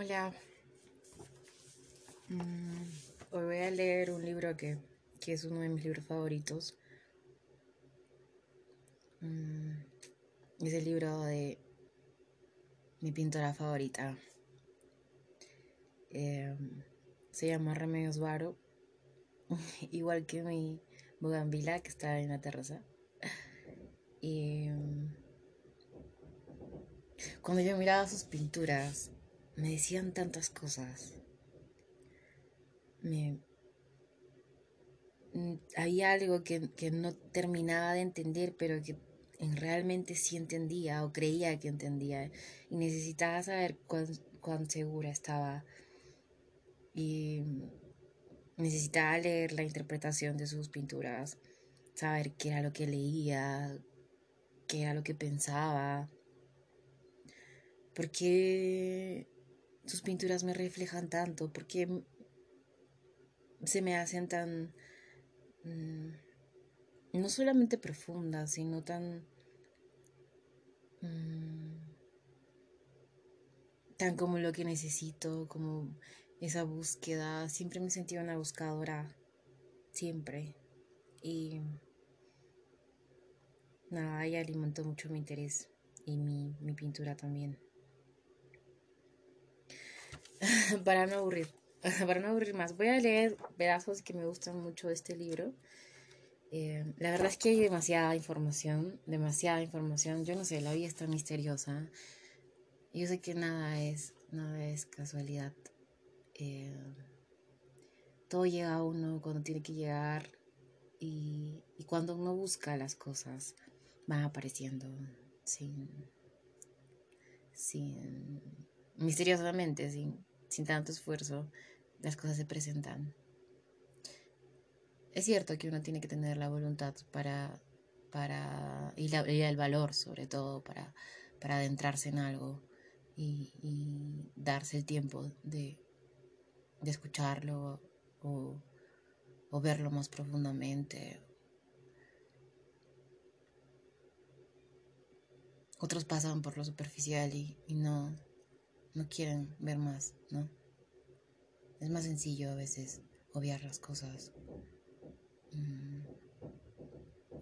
Hola. Mm, hoy voy a leer un libro que, es uno de mis libros favoritos. Mm, es el libro de mi pintora favorita. Em, se llama Remedios Varo. Igual que mi bugambila que está en la terraza. Y em, cuando yo miraba sus pinturas, me decían tantas cosas. Me, mm, había algo que, no terminaba de entender, pero que realmente sí entendía o creía que entendía. Y necesitaba saber cuán, cuán segura estaba. Y necesitaba leer la interpretación de sus pinturas, saber qué era lo que leía, qué era lo que pensaba. Porque sus pinturas me reflejan tanto, porque se me hacen tan, mm, no solamente profundas, sino tan, mm, tan como lo que necesito, como esa búsqueda. Siempre me sentí una buscadora, siempre. Y nada, ella alimentó mucho mi interés y mi, mi pintura también. para no aburrir, para no aburrir más. Voy a leer pedazos que me gustan mucho de este libro. Eh, la verdad es que hay demasiada información, demasiada información. Yo no sé, la vida está misteriosa. Yo sé que nada es, nada es casualidad. Eh, todo llega a uno cuando tiene que llegar y, y cuando uno busca las cosas van apareciendo sin, sin misteriosamente, sin, sin tanto esfuerzo, las cosas se presentan. Es cierto que uno tiene que tener la voluntad para, para y, el valor sobre todo para, para adentrarse en algo y, darse el tiempo de, de escucharlo o, verlo más profundamente. Otros pasan por lo superficial y no, no quieren ver más, ¿no? Es más sencillo a veces obviar las cosas. Mm.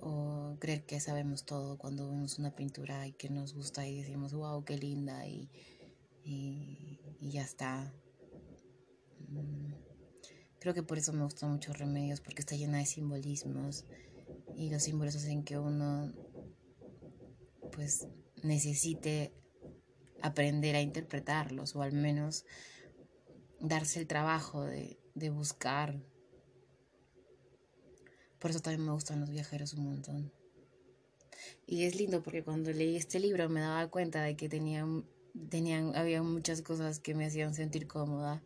O creer que sabemos todo cuando vemos una pintura y que nos gusta y decimos, wow, qué linda y, y, ya está. Mm. Creo que por eso me gustan mucho Remedios, porque está llena de simbolismos y los símbolos hacen que uno pues necesite aprender a interpretarlos o al menos darse el trabajo de, buscar. Por eso también me gustan los viajeros un montón. Y es lindo porque cuando leí este libro me daba cuenta de que tenían, tenían, había muchas cosas que me hacían sentir cómoda.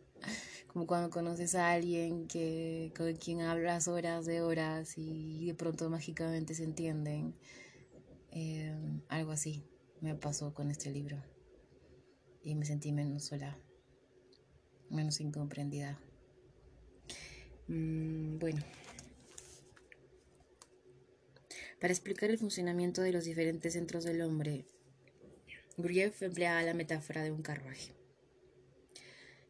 Como cuando conoces a alguien que, con quien hablas horas de horas y de pronto mágicamente se entienden. Eh, algo así me pasó con este libro y me sentí menos sola, menos incomprendida. Mm, bueno, para explicar el funcionamiento de los diferentes centros del hombre, Gurdjieff empleaba la metáfora de un carruaje.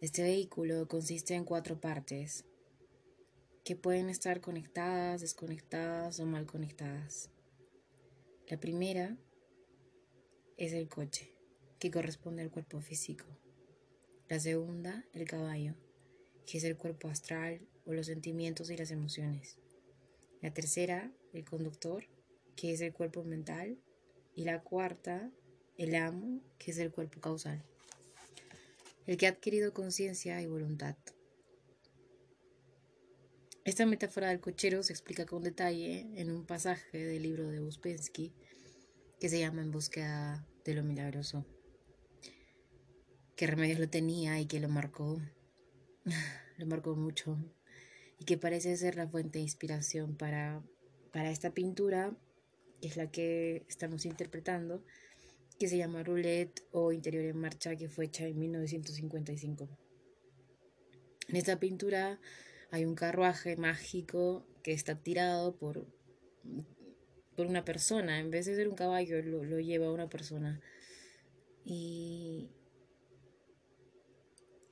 Este vehículo consiste en cuatro partes que pueden estar conectadas, desconectadas o mal conectadas. La primera es el coche que corresponde al cuerpo físico. La segunda, el caballo, que es el cuerpo astral o los sentimientos y las emociones. La tercera, el conductor, que es el cuerpo mental. Y la cuarta, el amo, que es el cuerpo causal. El que ha adquirido conciencia y voluntad. Esta metáfora del cochero se explica con detalle en un pasaje del libro de Uspensky que se llama En búsqueda de lo milagroso que Remedios lo tenía y que lo marcó, lo marcó mucho y que parece ser la fuente de inspiración para, para esta pintura, que es la que estamos interpretando, que se llama Roulette o Interior en Marcha, que fue hecha en 1955. En esta pintura hay un carruaje mágico que está tirado por, por una persona, en vez de ser un caballo, lo, lo lleva una persona. Y,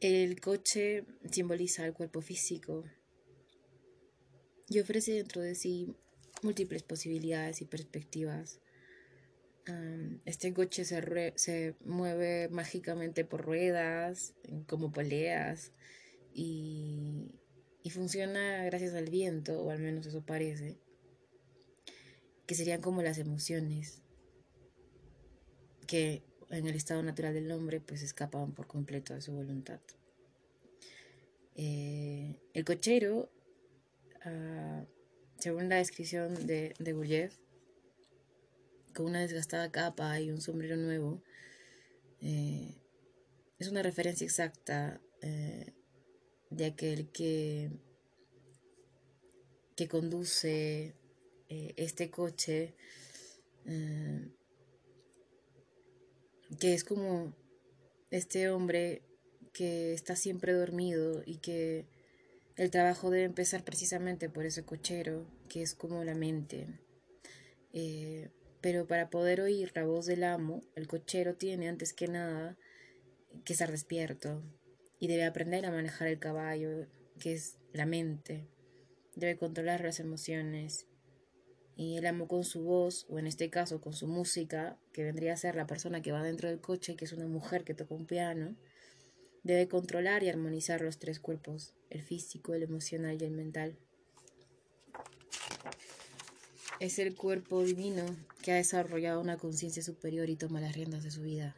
El coche simboliza el cuerpo físico y ofrece dentro de sí múltiples posibilidades y perspectivas. este coche se, mueve mágicamente por ruedas, como poleas, y, y funciona gracias al viento, o al menos eso parece, que serían como las emociones que en el estado natural del hombre pues escapaban por completo de su voluntad. Eh, el cochero, ah, según la descripción de, de con una desgastada capa y un sombrero nuevo, eh, es una referencia exacta eh, de aquel que, que conduce este coche que es como este hombre que está siempre dormido y que el trabajo debe empezar precisamente por ese cochero, que es como la mente. Eh, pero para poder oír la voz del amo, el cochero tiene antes que nada que estar despierto y debe aprender a manejar el caballo, que es la mente. Debe controlar las emociones y el amo con su voz, o en este caso con su música, que vendría a ser la persona que va dentro del coche, que es una mujer que toca un piano, debe controlar y armonizar los tres cuerpos, el físico, el emocional y el mental. Es el cuerpo divino que ha desarrollado una conciencia superior y toma las riendas de su vida.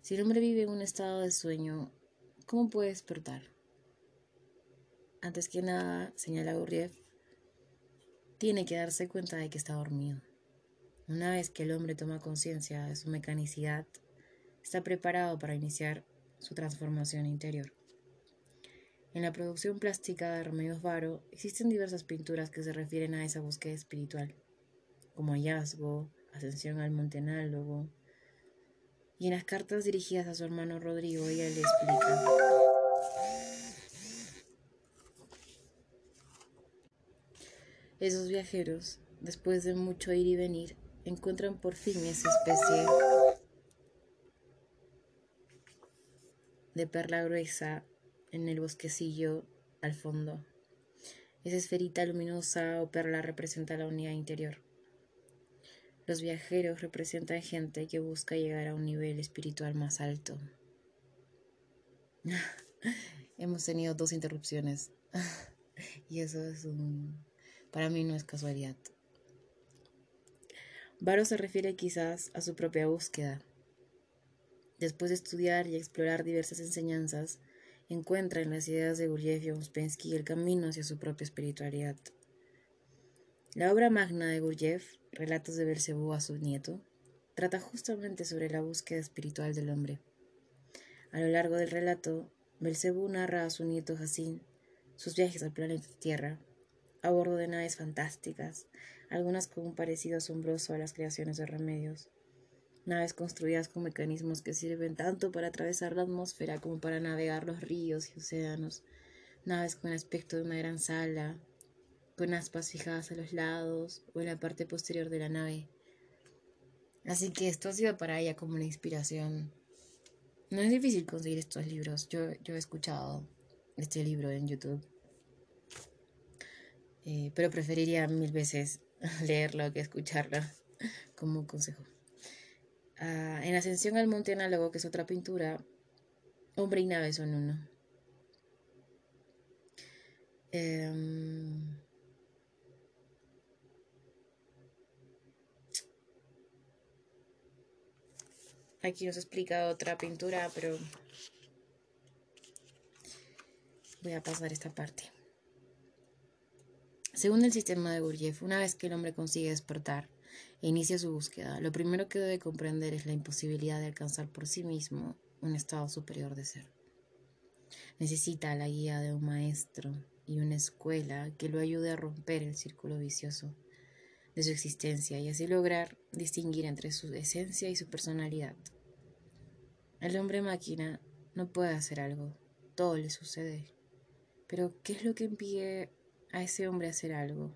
Si el hombre vive en un estado de sueño, ¿cómo puede despertar? Antes que nada, señala Gurdjieff, tiene que darse cuenta de que está dormido. Una vez que el hombre toma conciencia de su mecanicidad, está preparado para iniciar su transformación interior. En la producción plástica de Remedios Varo existen diversas pinturas que se refieren a esa búsqueda espiritual, como hallazgo, ascensión al monte análogo, y en las cartas dirigidas a su hermano Rodrigo ella le explica Esos viajeros, después de mucho ir y venir, encuentran por fin esa especie de perla gruesa en el bosquecillo al fondo. Esa esferita luminosa o perla representa la unidad interior. Los viajeros representan gente que busca llegar a un nivel espiritual más alto. Hemos tenido dos interrupciones y eso es un para mí no es casualidad. Varo se refiere quizás a su propia búsqueda. Después de estudiar y explorar diversas enseñanzas, encuentra en las ideas de Gurdjieff y Ouspensky el camino hacia su propia espiritualidad. La obra magna de Gurdjieff, Relatos de Belcebú a su nieto, trata justamente sobre la búsqueda espiritual del hombre. A lo largo del relato, Belcebú narra a su nieto Jacín sus viajes al planeta Tierra a bordo de naves fantásticas, algunas con un parecido asombroso a las creaciones de remedios. Naves construidas con mecanismos que sirven tanto para atravesar la atmósfera como para navegar los ríos y océanos. Naves con aspecto de una gran sala, con aspas fijadas a los lados o en la parte posterior de la nave. Así que esto ha sido para ella como una inspiración. No es difícil conseguir estos libros. Yo, yo he escuchado este libro en YouTube. Eh, pero preferiría mil veces leerlo que escucharlo como consejo. Ah, en Ascensión al Monte Análogo, que es otra pintura, hombre y nave son uno. Em, aquí nos explica otra pintura, pero voy a pasar esta parte. Según el sistema de Gurdjieff, una vez que el hombre consigue despertar e inicia su búsqueda, lo primero que debe comprender es la imposibilidad de alcanzar por sí mismo un estado superior de ser. Necesita la guía de un maestro y una escuela que lo ayude a romper el círculo vicioso de su existencia y así lograr distinguir entre su esencia y su personalidad. El hombre máquina no puede hacer algo, todo le sucede. Pero, ¿qué es lo que impide a ese hombre hacer algo.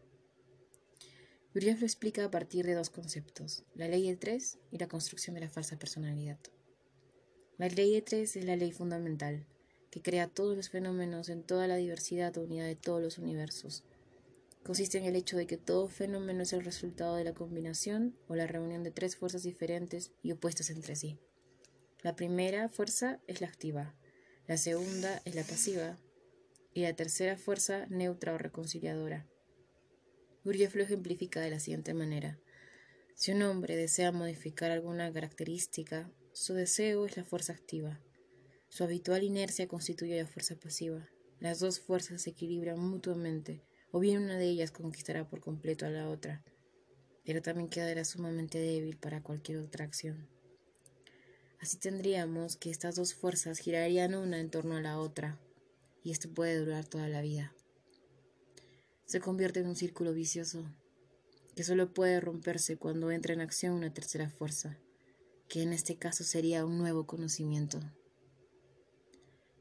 Gurdjieff lo explica a partir de dos conceptos, la ley del tres y la construcción de la falsa personalidad. La ley de tres es la ley fundamental, que crea todos los fenómenos en toda la diversidad o unidad de todos los universos. Consiste en el hecho de que todo fenómeno es el resultado de la combinación o la reunión de tres fuerzas diferentes y opuestas entre sí. La primera fuerza es la activa, la segunda es la pasiva y la tercera fuerza neutra o reconciliadora. Gurdjieff lo ejemplifica de la siguiente manera. Si un hombre desea modificar alguna característica, su deseo es la fuerza activa. Su habitual inercia constituye la fuerza pasiva. Las dos fuerzas se equilibran mutuamente, o bien una de ellas conquistará por completo a la otra, pero también quedará sumamente débil para cualquier otra acción. Así tendríamos que estas dos fuerzas girarían una en torno a la otra, y esto puede durar toda la vida. Se convierte en un círculo vicioso que solo puede romperse cuando entra en acción una tercera fuerza, que en este caso sería un nuevo conocimiento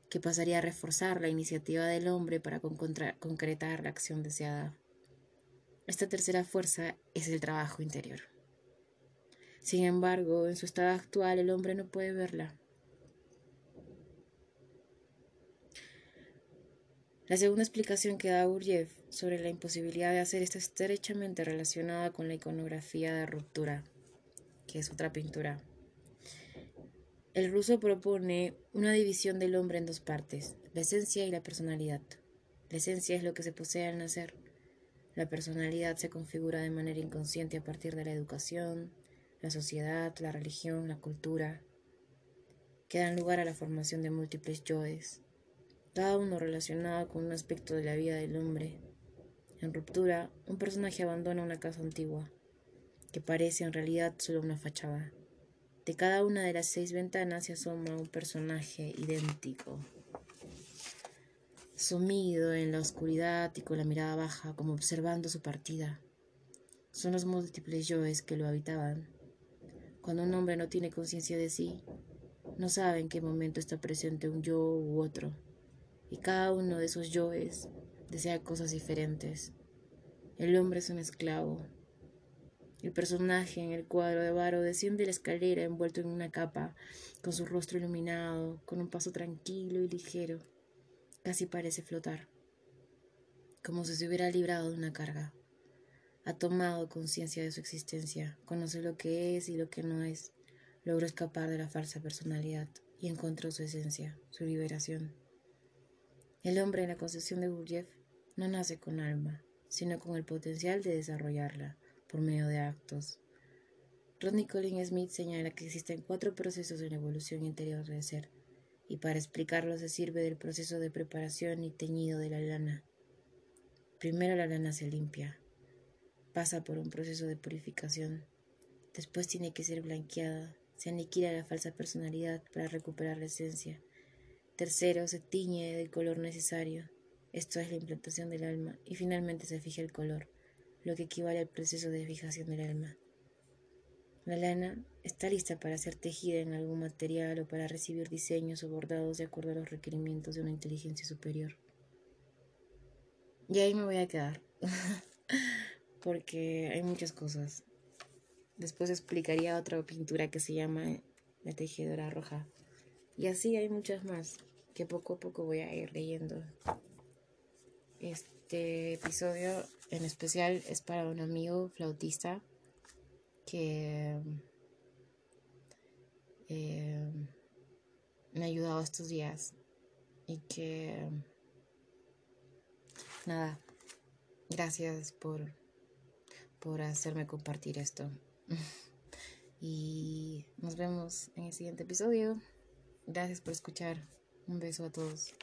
que pasaría a reforzar la iniciativa del hombre para concretar la acción deseada. Esta tercera fuerza es el trabajo interior. Sin embargo, en su estado actual el hombre no puede verla. La segunda explicación que da Gurdjieff sobre la imposibilidad de hacer está estrechamente relacionada con la iconografía de ruptura, que es otra pintura el ruso propone una división del hombre en dos partes, la esencia y la personalidad. La esencia es lo que se posee al nacer. La personalidad se configura de manera inconsciente a partir de la educación, la sociedad, la religión, la cultura, que dan lugar a la formación de múltiples yoes, cada uno relacionado con un aspecto de la vida del hombre. En ruptura, un personaje abandona una casa antigua, que parece en realidad solo una fachada. De cada una de las seis ventanas se asoma un personaje idéntico, sumido en la oscuridad y con la mirada baja, como observando su partida. Son los múltiples yoes que lo habitaban. Cuando un hombre no tiene conciencia de sí, no sabe en qué momento está presente un yo u otro, y cada uno de esos yoes desea cosas diferentes. El hombre es un esclavo, el personaje en el cuadro de Varo desciende la escalera envuelto en una capa, con su rostro iluminado, con un paso tranquilo y ligero. Casi parece flotar, como si se hubiera librado de una carga. Ha tomado conciencia de su existencia, conoce lo que es y lo que no es, logró escapar de la falsa personalidad y encontró su esencia, su liberación. El hombre en la concepción de Gurdjieff no nace con alma, sino con el potencial de desarrollarla por medio de actos. Rodney Colin Smith señala que existen cuatro procesos en la evolución interior del ser, y para explicarlo se sirve del proceso de preparación y teñido de la lana. Primero la lana se limpia, pasa por un proceso de purificación, después tiene que ser blanqueada, se aniquila la falsa personalidad para recuperar la esencia. Tercero, se tiñe del color necesario, esto es la implantación del alma, y finalmente se fija el color lo que equivale al proceso de fijación del alma. La lana está lista para ser tejida en algún material o para recibir diseños o bordados de acuerdo a los requerimientos de una inteligencia superior. Y ahí me voy a quedar, porque hay muchas cosas. Después explicaría otra pintura que se llama La tejedora roja. Y así hay muchas más que poco a poco voy a ir leyendo. Este episodio en especial es para un amigo flautista que eh, me ha ayudado estos días y que nada, gracias por, por hacerme compartir esto. y nos vemos en el siguiente episodio. Gracias por escuchar. Un beso a todos.